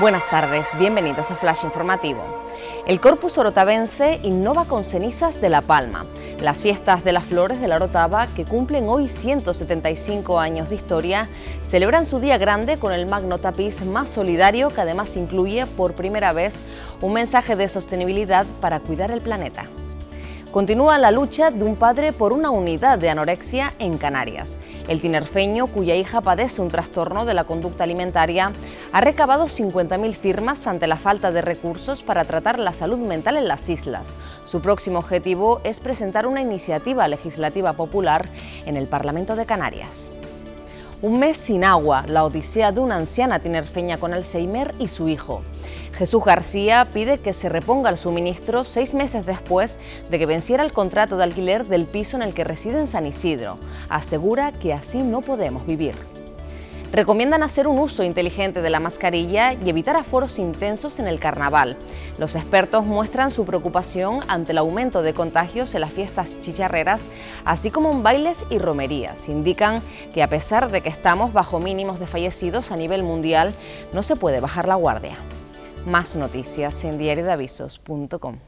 Buenas tardes, bienvenidos a Flash Informativo. El Corpus Orotavense innova con cenizas de La Palma. Las fiestas de las flores de la Orotava, que cumplen hoy 175 años de historia, celebran su día grande con el magno tapiz más solidario que además incluye por primera vez un mensaje de sostenibilidad para cuidar el planeta. Continúa la lucha de un padre por una unidad de anorexia en Canarias. El tinerfeño, cuya hija padece un trastorno de la conducta alimentaria, ha recabado 50.000 firmas ante la falta de recursos para tratar la salud mental en las islas. Su próximo objetivo es presentar una iniciativa legislativa popular en el Parlamento de Canarias. Un mes sin agua, la odisea de una anciana tinerfeña con Alzheimer y su hijo. Jesús García pide que se reponga el suministro seis meses después de que venciera el contrato de alquiler del piso en el que reside en San Isidro. Asegura que así no podemos vivir recomiendan hacer un uso inteligente de la mascarilla y evitar aforos intensos en el carnaval. Los expertos muestran su preocupación ante el aumento de contagios en las fiestas chicharreras, así como en bailes y romerías. Indican que a pesar de que estamos bajo mínimos de fallecidos a nivel mundial, no se puede bajar la guardia. Más noticias en diariodeavisos.com.